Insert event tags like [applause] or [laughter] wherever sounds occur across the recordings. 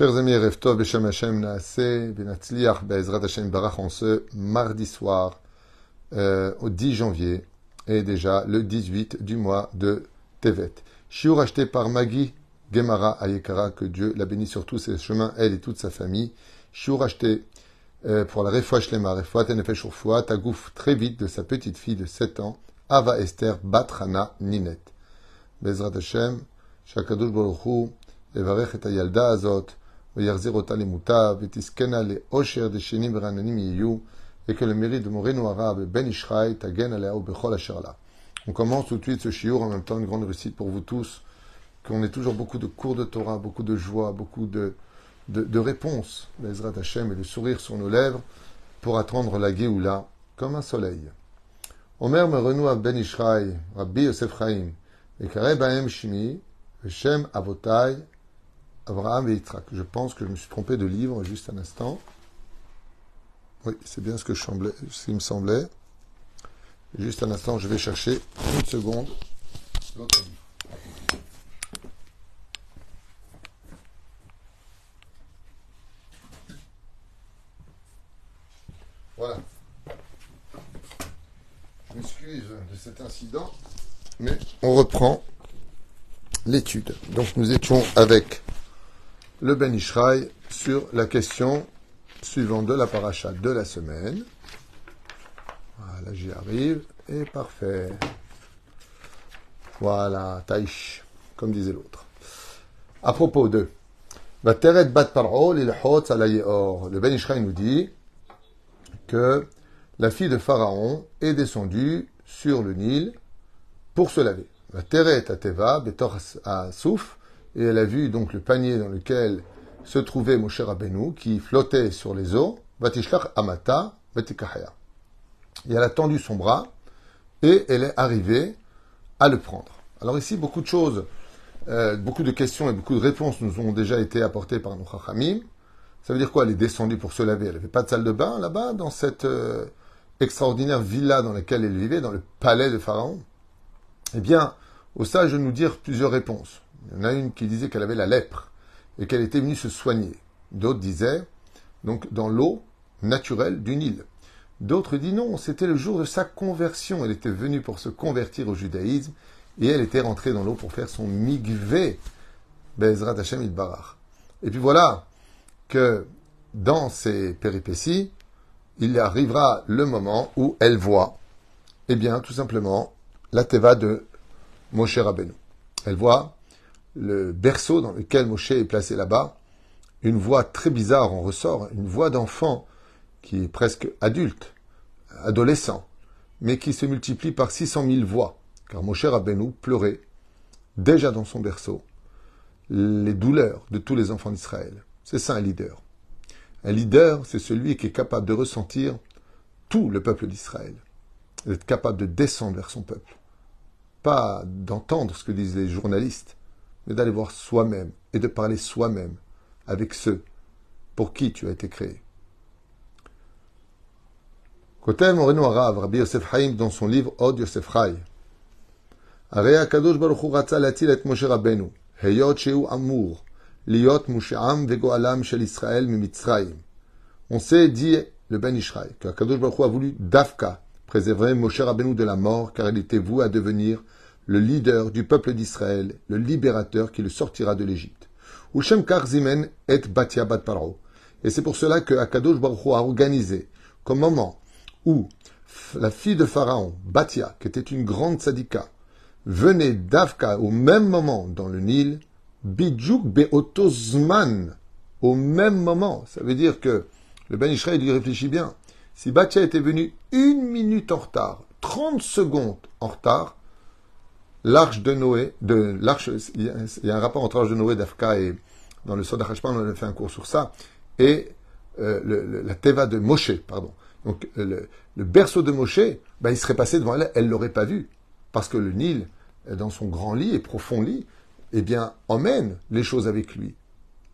Chers amis, Reftov, Beshem Hashem, Naase, Benatzliach, Be'ezrat Hashem, Barach, en ce mardi soir, euh, au 10 janvier, et déjà le 18 du mois de Tevet. Shiur acheté par Maggie Gemara Ayekara, que Dieu la bénisse sur tous ses chemins, elle et toute sa famille. Shiur acheté euh, pour la Refoua Shlema, Refoua Tenefesh Urfoua, Tagouf très vite de sa petite fille de 7 ans, Ava Esther Batrana Ninet. Bezrat Hashem, Shakadosh Baruch Evarech et Ayalda Azot, on commence tout de suite ce shiur, en même temps une grande réussite pour vous tous, qu'on ait toujours beaucoup de cours de Torah, beaucoup de joie, beaucoup de, réponses, Hashem et le sourire sur nos lèvres, pour attendre la Géoula comme un soleil. Omer Moreno Ben Ishraï, Rabbi Yosef Chaim, Shimi, Veshem Avotai, Abraham et Yitzhak. Je pense que je me suis trompé de livre juste un instant. Oui, c'est bien ce que je ce qui me semblait. Juste un instant, je vais chercher une seconde. Voilà. Je m'excuse de cet incident, mais on reprend l'étude. Donc nous étions avec le Ben Ishraï sur la question suivante de la paracha de la semaine. Voilà, j'y arrive. Et parfait. Voilà, taïch, comme disait l'autre. À propos de Le Ben Ishraï nous dit que la fille de Pharaon est descendue sur le Nil pour se laver. Vateret ateva betor souf et elle a vu donc le panier dans lequel se trouvait Moshe Rabbeinu, qui flottait sur les eaux, Vatishlach Amata, Vatikahaya. Et elle a tendu son bras, et elle est arrivée à le prendre. Alors ici, beaucoup de choses, euh, beaucoup de questions et beaucoup de réponses nous ont déjà été apportées par nos chachamim. Ça veut dire quoi? Elle est descendue pour se laver. Elle n'avait pas de salle de bain là-bas, dans cette euh, extraordinaire villa dans laquelle elle vivait, dans le palais de Pharaon. Eh bien, au sage de nous dire plusieurs réponses. Il y en a une qui disait qu'elle avait la lèpre et qu'elle était venue se soigner. D'autres disaient, donc, dans l'eau naturelle du Nil. D'autres disent non, c'était le jour de sa conversion. Elle était venue pour se convertir au judaïsme et elle était rentrée dans l'eau pour faire son migvé, Bezrat Hashem Barach. Et puis voilà que dans ces péripéties, il arrivera le moment où elle voit, eh bien, tout simplement, la teva de Moshe Rabbeinu. Elle voit le berceau dans lequel Moshe est placé là-bas, une voix très bizarre en ressort, une voix d'enfant qui est presque adulte, adolescent, mais qui se multiplie par 600 000 voix, car Moshe Rabbeinu pleurait déjà dans son berceau les douleurs de tous les enfants d'Israël. C'est ça un leader. Un leader, c'est celui qui est capable de ressentir tout le peuple d'Israël, d'être capable de descendre vers son peuple, pas d'entendre ce que disent les journalistes, mais d'aller voir soi-même et de parler soi-même avec ceux pour qui tu as été créé. Kotel Moreno Arav, Rabbi Yosef Haïm, dans son livre Od Yosef Chai. הרי הקדוש ברוך הוא רצה להציל את משה רבנו, היות שהוא אמור להיות מושעם וגואלם של ישראל ממצרים. On sait, dit le Ben Ishraï, que Kadosh Baruch Hu a voulu d'Afka préserver Moshe Rabbeinu de la mort, car il était voué à devenir le leader du peuple d'Israël, le libérateur qui le sortira de l'Égypte. Ushem Karzimen et Batia Bat Paro. Et c'est pour cela que Akadosh Baruch Hu a organisé, comme moment où la fille de Pharaon, Batia, qui était une grande sadika, venait d'Afka au même moment dans le Nil, Bidjouk Beotozman, au même moment. Ça veut dire que le Ben Israël lui réfléchit bien. Si Batia était venu une minute en retard, 30 secondes en retard, l'arche de Noé, de l'arche, il y a un rapport entre l'arche de Noé d'Afka et dans le Soda Hashpan, on a fait un cours sur ça, et euh, le, la Teva de Moshe, pardon. Donc le, le berceau de Moshe, ben, il serait passé devant elle, elle l'aurait pas vu, parce que le Nil, dans son grand lit et profond lit, eh bien, emmène les choses avec lui.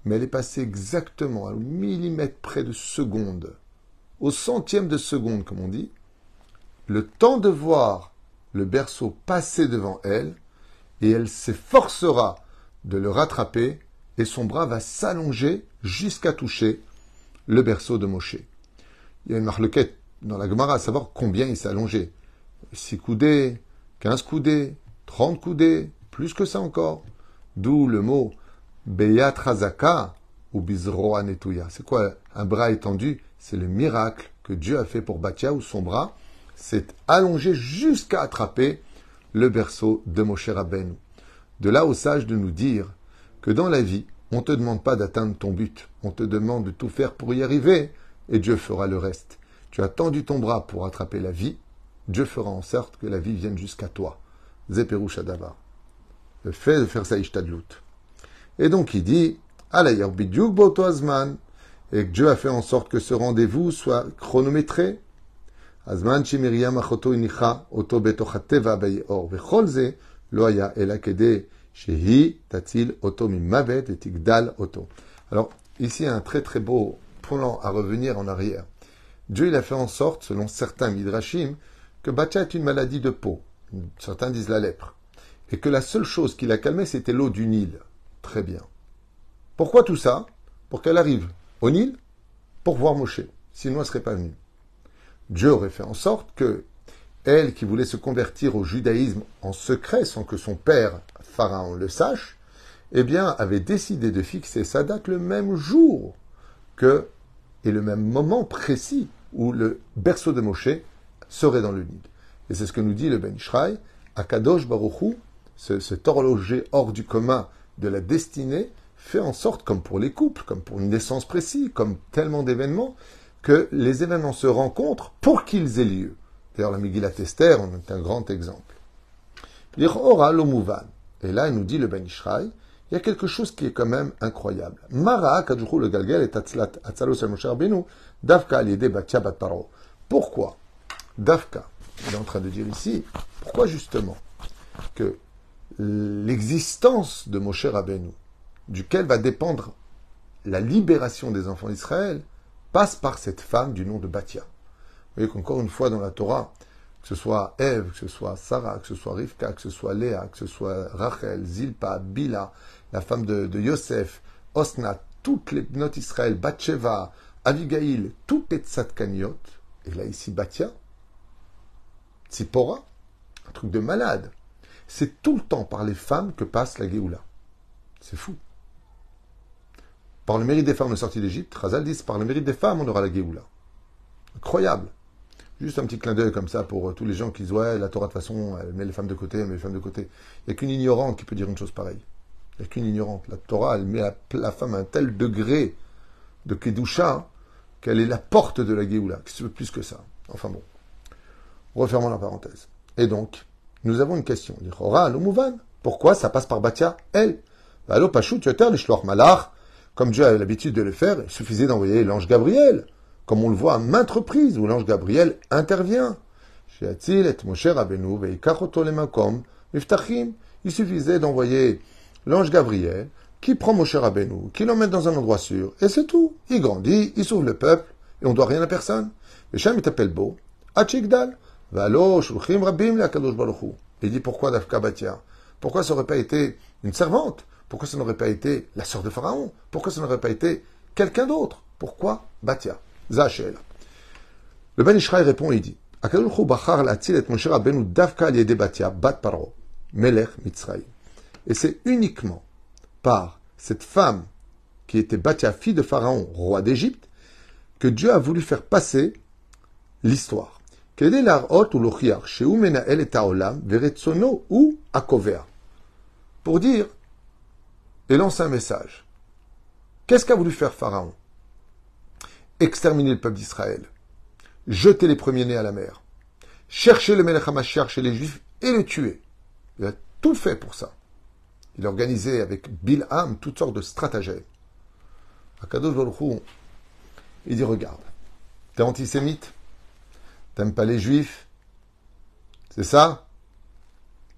Mais elle est passée exactement à un millimètre près de seconde, au centième de seconde, comme on dit, le temps de voir le berceau passer devant elle, et elle s'efforcera de le rattraper, et son bras va s'allonger jusqu'à toucher le berceau de Moshe. Il y a une marloquette dans la Gemara à savoir combien il s'est allongé. 6 coudées, 15 coudées, 30 coudées, plus que ça encore. D'où le mot Beyat Razaka ou Bizroa Netuya. C'est quoi un bras étendu? C'est le miracle que Dieu a fait pour Batia où son bras s'est allongé jusqu'à attraper le berceau de Moshe Rabbeinu. De là au sage de nous dire que dans la vie, on ne te demande pas d'atteindre ton but, on te demande de tout faire pour y arriver, et Dieu fera le reste. Tu as tendu ton bras pour attraper la vie, Dieu fera en sorte que la vie vienne jusqu'à toi. Zeperu. Le fait de faire ça. Et donc il dit, Alayar bidyuk boto azman, et que Dieu a fait en sorte que ce rendez-vous soit chronométré. Alors, ici, un très très beau plan à revenir en arrière. Dieu, il a fait en sorte, selon certains midrashim, que Bacha est une maladie de peau. Certains disent la lèpre. Et que la seule chose qui l'a calmée, c'était l'eau du Nil. Très bien. Pourquoi tout ça? Pour qu'elle arrive au Nil? Pour voir Moshe. Sinon, elle ne serait pas venue. Dieu aurait fait en sorte que elle, qui voulait se convertir au judaïsme en secret sans que son père, Pharaon, le sache, eh bien, avait décidé de fixer sa date le même jour que, et le même moment précis où le berceau de Moshe serait dans le Nil. Et c'est ce que nous dit le Ben Ishraï, Akadosh Baruchou, ce, cet horloger hors du commun de la destinée, fait en sorte, comme pour les couples, comme pour une naissance précise, comme tellement d'événements, que les événements se rencontrent pour qu'ils aient lieu. D'ailleurs, la Megillat Esther en est un grand exemple. L'Ichora l'Omuvan. Et là, il nous dit le Ben Ishraï, il y a quelque chose qui est quand même incroyable. Mara, Kadjouchou le Galgal et Atzalos el Moshe Davka al Batia. Pourquoi Davka, il est en train de dire ici, pourquoi justement que l'existence de Moshe Rabbeinu, duquel va dépendre la libération des enfants d'Israël, passe par cette femme du nom de Batia. Vous voyez qu'encore une fois dans la Torah, que ce soit Ève, que ce soit Sarah, que ce soit Rivka, que ce soit Léa, que ce soit Rachel, Zilpa, Bila, la femme de, Yosef, Osna, toutes les notes Israël, Batsheva, Avigail, toutes les tzadkaniot, et là ici Batia, Tzipora, un truc de malade. C'est tout le temps par les femmes que passe la Géoula. C'est fou. Par le mérite des femmes, on est sorti d'Égypte. Razal dit, par le mérite des femmes, on aura la Géoula. Incroyable. Juste un petit clin d'œil comme ça pour euh, tous les gens qui disent Ouais, la Torah de toute façon, elle met les femmes de côté, elle met les femmes de côté. Il n'y a qu'une ignorante qui peut dire une chose pareille. Il n'y a qu'une ignorante. La Torah, elle met la, femme à un tel degré de Kedusha qu'elle est la porte de la Géoula. Qu'est-ce que plus que ça Enfin bon. Refermons la parenthèse. Et donc, nous avons une question. Pourquoi ça passe par Batia Elle? Allo Pachut Yoter, les Malach. Comme Dieu a l'habitude de le faire, il suffisait d'envoyer l'ange Gabriel comme on le voit à maintes reprises où l'ange Gabriel intervient. Il suffisait d'envoyer l'ange Gabriel qui prend Moshe Rabbeinu, qui l'emmène dans un endroit sûr, et c'est tout. Il grandit, il sauve le peuple, et on ne doit rien à personne. Le Shem, il t'appelle beau, Valo, Shulchim Rabim, Akadosh Baruchu. Il dit pourquoi Dafka Batia? Pourquoi ça n'aurait pas été une servante? Pourquoi ça n'aurait pas été la sœur de Pharaon? Pourquoi ça n'aurait pas été quelqu'un d'autre? Pourquoi Batia Zachel. Le Ben Ishraï répond et dit Et c'est uniquement par cette femme qui était Batia, fille de Pharaon, roi d'Égypte, que Dieu a voulu faire passer l'histoire. Pour dire et lancer un message. Qu'est-ce qu'a voulu faire Pharaon? Exterminer le peuple d'Israël, jeter les premiers-nés à la mer, chercher le Melech chez les Juifs et le tuer. Il a tout fait pour ça. Il a organisé avec Bilham toutes sortes de stratagèmes. Akadosh il dit regarde, t'es antisémite, t'aimes pas les Juifs, c'est ça?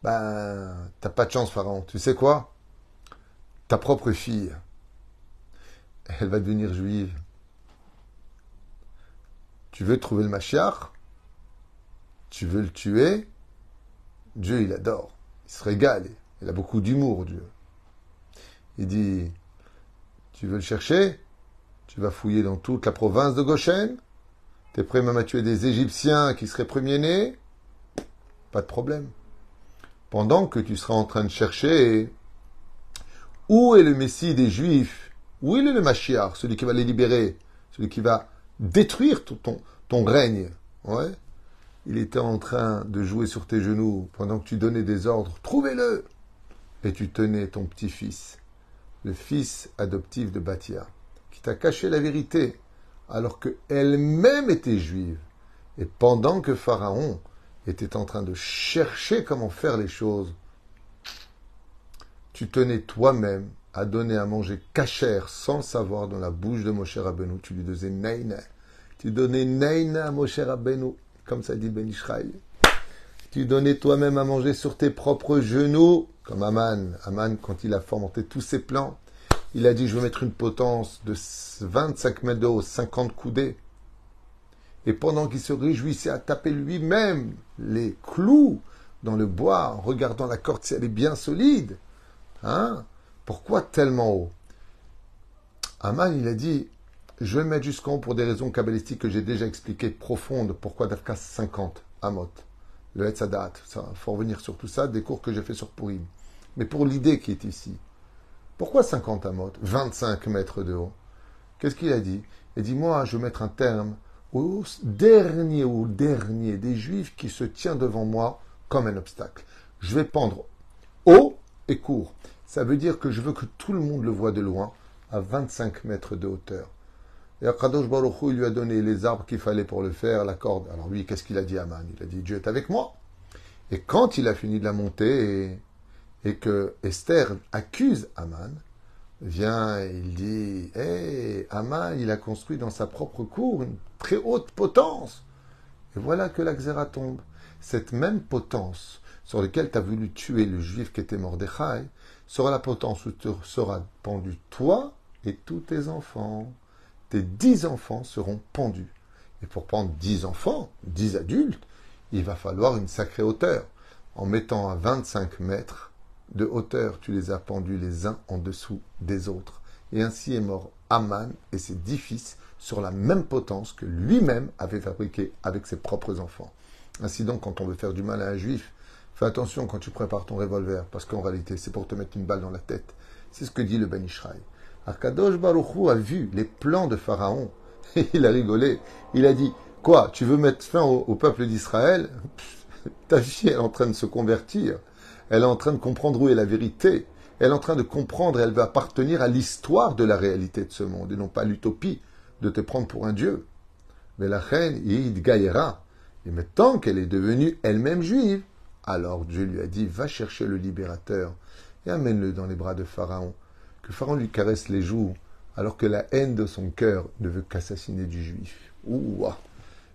Ben, t'as pas de chance, Pharaon. Tu sais quoi? Ta propre fille, elle va devenir juive. Tu veux trouver le Mashiach? Tu veux le tuer? Dieu, il adore. Il se régale. Il a beaucoup d'humour, Dieu. Il dit Tu veux le chercher? Tu vas fouiller dans toute la province de Goshen? Tu es prêt même à tuer des Égyptiens qui seraient premiers-nés? Pas de problème. Pendant que tu seras en train de chercher où est le Messie des Juifs? Où est le Mashiach, celui qui va les libérer, celui qui va détruire ton, règne? Il était en train de jouer sur tes genoux pendant que tu donnais des ordres. Trouvez-le Et tu tenais ton petit-fils, le fils adoptif de Bathia, qui t'a caché la vérité, alors qu'elle-même était juive. Et pendant que Pharaon était en train de chercher comment faire les choses, tu tenais toi-même à donner à manger cachère sans le savoir dans la bouche de Moshe Rabbeinu. Tu lui donnais Neina. Tu donnais Neina à Moshe Rabbeinu, comme ça dit Ben Ishraï. Tu donnais toi-même à manger sur tes propres genoux, comme Aman. Aman, quand il a fomenté tous ses plans, il a dit, je vais mettre une potence de 25 mètres de haut, 50 coudées. Et pendant qu'il se réjouissait à taper lui-même les clous dans le bois, regardant la corde si elle est bien solide, Hein? Pourquoi tellement haut? Aman, il a dit Je vais mettre jusqu'en haut pour des raisons kabbalistiques que j'ai déjà expliquées, profondes. Pourquoi Dafka 50 Amot Le Hetzadat. Il faut revenir sur tout ça, des cours que j'ai fait sur Purim. Mais pour l'idée qui est ici, pourquoi 50 Amot 25 mètres de haut Qu'est-ce qu'il a dit? Il a dit Moi, je vais mettre un terme au dernier, au dernier des Juifs qui se tient devant moi comme un obstacle. Je vais pendre haut et court. Ça veut dire que je veux que tout le monde le voit de loin, à 25 mètres de hauteur. Et Akadosh Baruch il lui a donné les arbres qu'il fallait pour le faire, la corde. Alors lui, qu'est-ce qu'il a dit à Aman? Il a dit Dieu est avec moi. Et quand il a fini de la monter et, que Esther accuse Aman, vient il dit Hé, Aman, il a construit dans sa propre cour une très haute potence. Et voilà que la Xéra tombe. Cette même potence sur laquelle tu as voulu tuer le juif qui était Mordechai, sera la potence où tu seras pendu toi et tous tes enfants. Tes dix enfants seront pendus. Et pour prendre dix enfants, dix adultes, il va falloir une sacrée hauteur. En mettant à 25 mètres de hauteur, tu les as pendus les uns en dessous des autres. Et ainsi est mort Aman et ses dix fils sur la même potence que lui-même avait fabriquée avec ses propres enfants. Ainsi donc, quand on veut faire du mal à un juif, Fais attention quand tu prépares ton revolver, parce qu'en réalité, c'est pour te mettre une balle dans la tête. C'est ce que dit le Ben Ishraï. Arkadosh Baruchou a vu les plans de Pharaon. Et [laughs] il a rigolé. Il a dit Quoi Tu veux mettre fin au, peuple d'Israël? [laughs] Ta fille est en train de se convertir. Elle est en train de comprendre où est la vérité. Elle est en train de comprendre, elle va appartenir à l'histoire de la réalité de ce monde et non pas l'utopie de te prendre pour un dieu. Mais la reine, il gaillera. Et maintenant qu'elle est devenue elle-même juive, alors Dieu lui a dit, va chercher le libérateur et amène-le dans les bras de Pharaon, que Pharaon lui caresse les joues, alors que la haine de son cœur ne veut qu'assassiner du juif. Ouah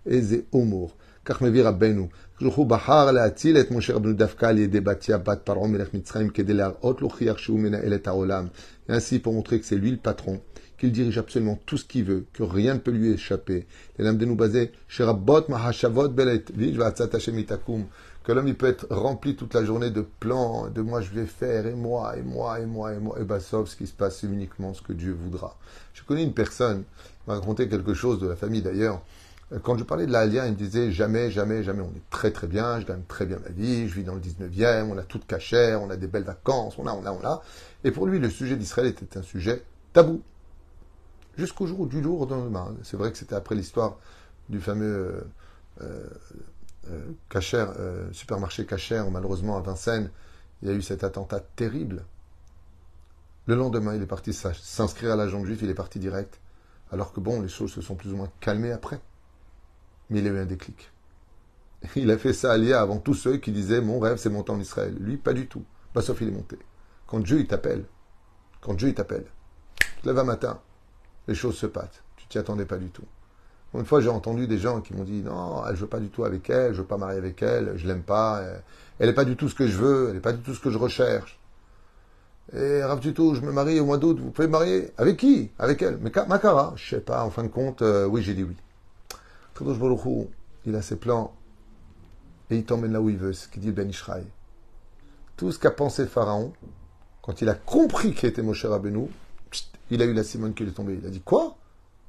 Eze Omour. כך מביא רבנו, הוא בחר להציל את משה רבנו דווקא על ידי בתיה בת פרעה מלך מצרים כדי להראות להוכיח שהוא מנהל את העולם. Et ainsi pour montrer que c'est lui le patron, qu'il dirige absolument tout ce qu'il veut, que rien ne peut lui échapper. Les lames de nous baser, שרבות מחשבות בלית, ויש ועצת השם יתקום que l'homme il peut être rempli toute la journée de plans, de moi je vais faire, et moi, et moi, et moi, et moi, et bah sauf ce qui se passe, c'est uniquement ce que Dieu voudra. Je connais une personne, qui m'a raconté quelque chose de la famille d'ailleurs. Quand je parlais de l'Alien, il me disait jamais, jamais, jamais, on est très très bien, je gagne très bien ma vie, je vis dans le 19e, on a tout cachère, on a des belles vacances, on a, on a, on a. Et pour lui, le sujet d'Israël était un sujet tabou. Jusqu'au jour du au lendemain. C'est vrai que c'était après l'histoire du fameux euh, euh, euh, supermarché Cacher, malheureusement à Vincennes, il y a eu cet attentat terrible. Le lendemain, il est parti s'inscrire à l'agent juif, il est parti direct. Alors que bon, les choses se sont plus ou moins calmées après. Mais il a eu un déclic. [laughs] Il a fait ça à avant tous ceux qui disaient Mon rêve, c'est monter en Israël. Lui, pas du tout. Bah, sauf il est monté. Quand Dieu il t'appelle, quand Dieu il t'appelle, tu te lèves un matin, les choses se passent. Tu t'y attendais pas du tout. Une fois, j'ai entendu des gens qui m'ont dit non, je veux pas du tout avec elle, je veux pas marier avec elle, je l'aime pas, elle n'est pas du tout ce que je veux, elle n'est pas du tout ce que je recherche. Et Rav tout, je me marie au mois d'août, vous pouvez me marier Avec qui? Avec elle. Mais Makara Je sais pas, en fin de compte, euh, oui, j'ai dit oui. Kadosh il a ses plans et il t'emmène là où il veut, ce qu'il dit Ben Ishraï. Tout ce qu'a pensé Pharaon, quand il a compris qu'il était Moshe Rabbeinu, il a eu la Simone qui est tombée. Il a dit Quoi?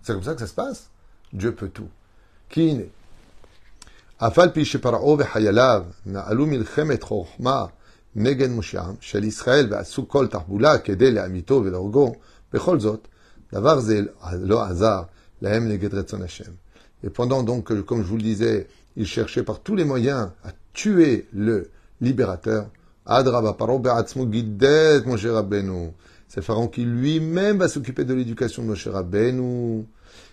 C'est comme ça que ça se passe? Dieu peut tout. Qui est Afal pi sheparao v'hayalav na'alu milchemet chokhma נגד מושיעם של ישראל ועשו כל תחבולה כדי להמיתו ולהורגו, בכל זאת, דבר זה לא עזר להם נגד רצון השם. Et pendant donc, comme je vous le disais, ils cherchaient par tous les moyens à tuer le libérateur, Adraba paro be'atzmo gidet Moshe Rabbeinu. C'est Pharaon qui lui-même va s'occuper de l'éducation de Moshe Rabbeinu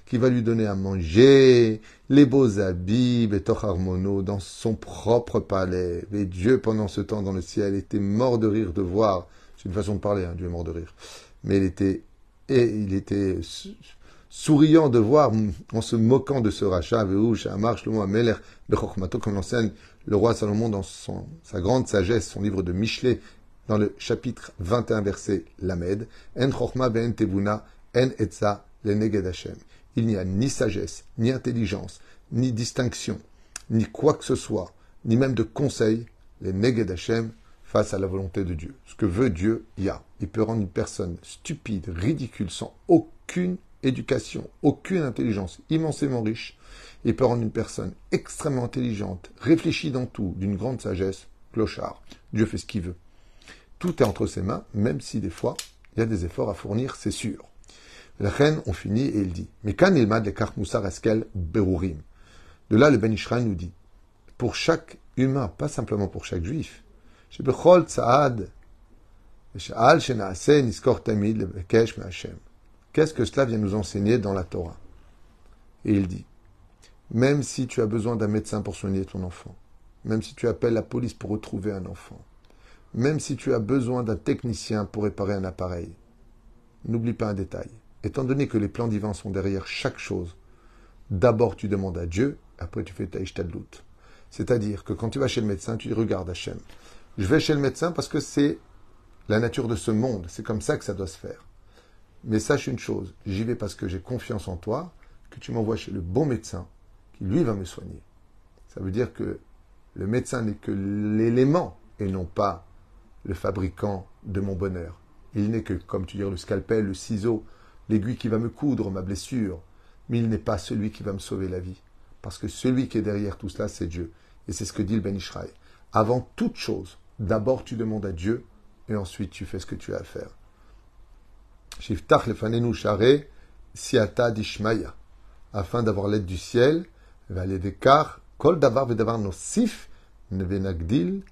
qui va lui donner à manger, les beaux habits, Betoch Harmono, dans son propre palais. Et Dieu, pendant ce temps dans le ciel, était mort de rire de voir, c'est une façon de parler, hein, Dieu est mort de rire, mais il était, et il était souriant de voir, en se moquant de ce rachat, comme l'enseigne le roi Salomon dans son, sa grande sagesse, son livre de Michelet, dans le chapitre 21, verset Lamed, En Chochma ben Tebuna, En Etza, le Hashem il n'y a ni sagesse, ni intelligence, ni distinction, ni quoi que ce soit, ni même de conseil, les Neged Hashem face à la volonté de Dieu. Ce que veut Dieu, il y a. Il peut rendre une personne stupide, ridicule, sans aucune éducation, aucune intelligence, immensément riche. Il peut rendre une personne extrêmement intelligente, réfléchie dans tout, d'une grande sagesse, clochard. Dieu fait ce qu'il veut. Tout est entre ses mains, même si des fois, il y a des efforts à fournir, c'est sûr. La reine, on finit et il dit Mais quand il m'a de Moussar Eskel Berurim De là, le Ben Ishraï nous dit Pour chaque humain, pas simplement pour chaque juif, Qu'est-ce que cela vient nous enseigner dans la Torah? Et il dit Même si tu as besoin d'un médecin pour soigner ton enfant, même si tu appelles la police pour retrouver un enfant, même si tu as besoin d'un technicien pour réparer un appareil, n'oublie pas un détail étant donné que les plans divins sont derrière chaque chose, d'abord tu demandes à Dieu, après tu fais ta ishtadlout. C'est-à-dire que quand tu vas chez le médecin, tu dis regarde Hachem. Je vais chez le médecin parce que c'est la nature de ce monde, c'est comme ça que ça doit se faire. Mais sache une chose, j'y vais parce que j'ai confiance en toi, que tu m'envoies chez le bon médecin, qui lui va me soigner. Ça veut dire que le médecin n'est que l'élément et non pas le fabricant de mon bonheur. Il n'est que, comme tu dis, le scalpel, le ciseau, l'aiguille qui va me coudre ma blessure, mais il n'est pas celui qui va me sauver la vie. Parce que celui qui est derrière tout cela, c'est Dieu. Et c'est ce que dit le Ben. Avant toute chose, d'abord tu demandes à Dieu, et ensuite tu fais ce que tu as à faire. Lefanenu. Afin d'avoir l'aide du ciel, kol davar nosif venagdil,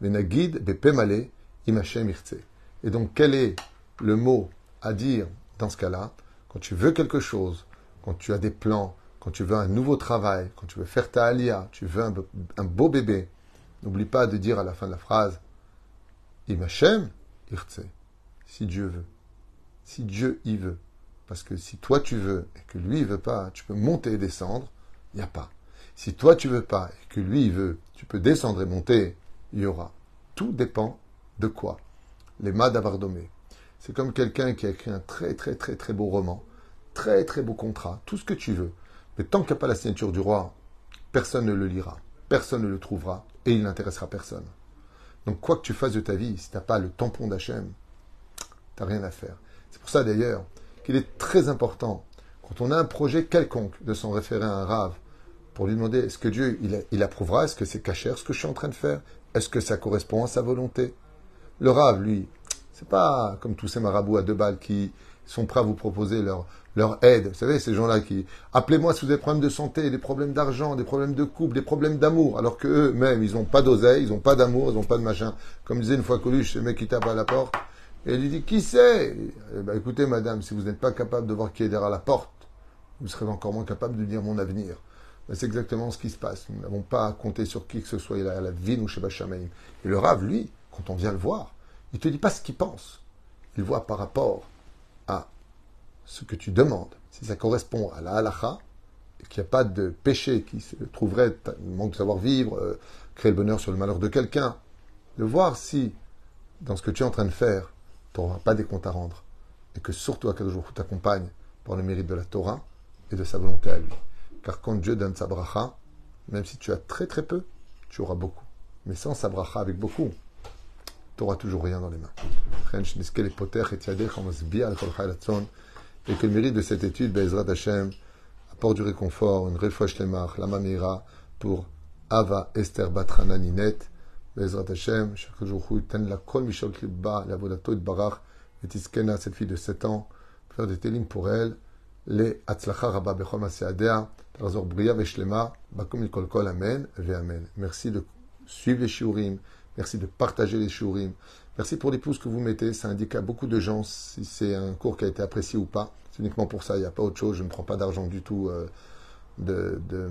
venagid bepemale imachem irtse. Et donc quel est le mot à dire dans ce cas-là, quand tu veux quelque chose, quand tu as des plans, quand tu veux un nouveau travail, quand tu veux faire ta alia, tu veux un, beau bébé, n'oublie pas de dire à la fin de la phrase Imachem, irtse, si Dieu veut. Si Dieu y veut. Parce que si toi tu veux et que lui il veut pas, tu peux monter et descendre, il n'y a pas. Si toi tu veux pas et que lui il veut, tu peux descendre et monter, il y aura. Tout dépend de quoi Les mâts d'Avardomé. C'est comme quelqu'un qui a écrit un très très très très beau roman, très très beau contrat, tout ce que tu veux. Mais tant qu'il n'y a pas la signature du roi, personne ne le lira, personne ne le trouvera et il n'intéressera personne. Donc quoi que tu fasses de ta vie, si tu n'as pas le tampon d'Hachem, tu n'as rien à faire. C'est pour ça d'ailleurs qu'il est très important, quand on a un projet quelconque, de s'en référer à un rave pour lui demander est-ce que Dieu il, approuvera, est-ce que c'est cachère ce que je suis en train de faire, est-ce que ça correspond à sa volonté? Le rave, lui, c'est pas comme tous ces marabouts à deux balles qui sont prêts à vous proposer leur, aide. Vous savez, ces gens-là qui appelez-moi si vous avez des problèmes de santé, des problèmes d'argent, des problèmes de couple, des problèmes d'amour, alors que eux-mêmes, ils n'ont pas d'oseille, ils n'ont pas d'amour, ils n'ont pas de machin. Comme disait une fois Coluche, ce mec qui tape à la porte, et il lui dit Qui c'est? Eh ben, Écoutez, madame, si vous n'êtes pas capable de voir qui est derrière la porte, vous serez encore moins capable de dire mon avenir. Ben, c'est exactement ce qui se passe. Nous n'avons pas à sur qui que ce soit, il la vie ou chez Bachamaïm. Et le rave, lui, quand on vient le voir, il ne te dit pas ce qu'il pense. Il voit par rapport à ce que tu demandes. Si ça correspond à la halacha, qu'il n'y a pas de péché qui se trouverait, manque de savoir-vivre, euh, créer le bonheur sur le malheur de quelqu'un, de voir si, dans ce que tu es en train de faire, tu n'auras pas des comptes à rendre. Et que surtout, à jour t'accompagne par le mérite de la Torah et de sa volonté à lui. Car quand Dieu donne sa bracha, même si tu as très très peu, tu auras beaucoup. Mais sans sa bracha avec beaucoup, tu n'auras toujours rien dans les mains. et que le mérite de cette étude, Bezrat Hashem, apporte du réconfort, une refresh lemach, la mamira, pour Ava Esther Batrana Ninet, Bezrat Hashem, chaque jour, ten la kol mishal klibba, la vodato et barach, et iskena, cette fille de 7 ans, faire des télim pour elle, les Atzlacha Rabba Bechol Maseadea, Tarazor Bria Veshlema, Bakum Kol Kol Amen, Ve Amen. Merci de suivre les shiurim, merci de partager les shiurim, merci pour les pouces que vous mettez, ça indique à beaucoup de gens si c'est un cours qui a été apprécié ou pas. C'est uniquement pour ça, il n'y a pas autre chose, je ne prends pas d'argent du tout euh, de, de,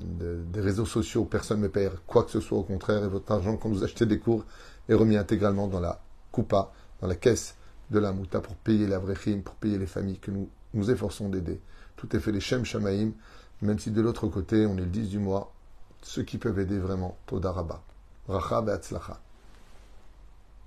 de, des réseaux sociaux, personne ne me paye quoi que ce soit, au contraire, et votre argent quand vous achetez des cours est remis intégralement dans la coupa, dans la caisse de la mouta pour payer la vraie pour payer les familles que nous nous efforçons d'aider. Tout est fait les Shem Shamaim, même si de l'autre côté, on est le 10 du mois, ceux qui peuvent aider vraiment, Todaraba. Racha Be'atzlacha.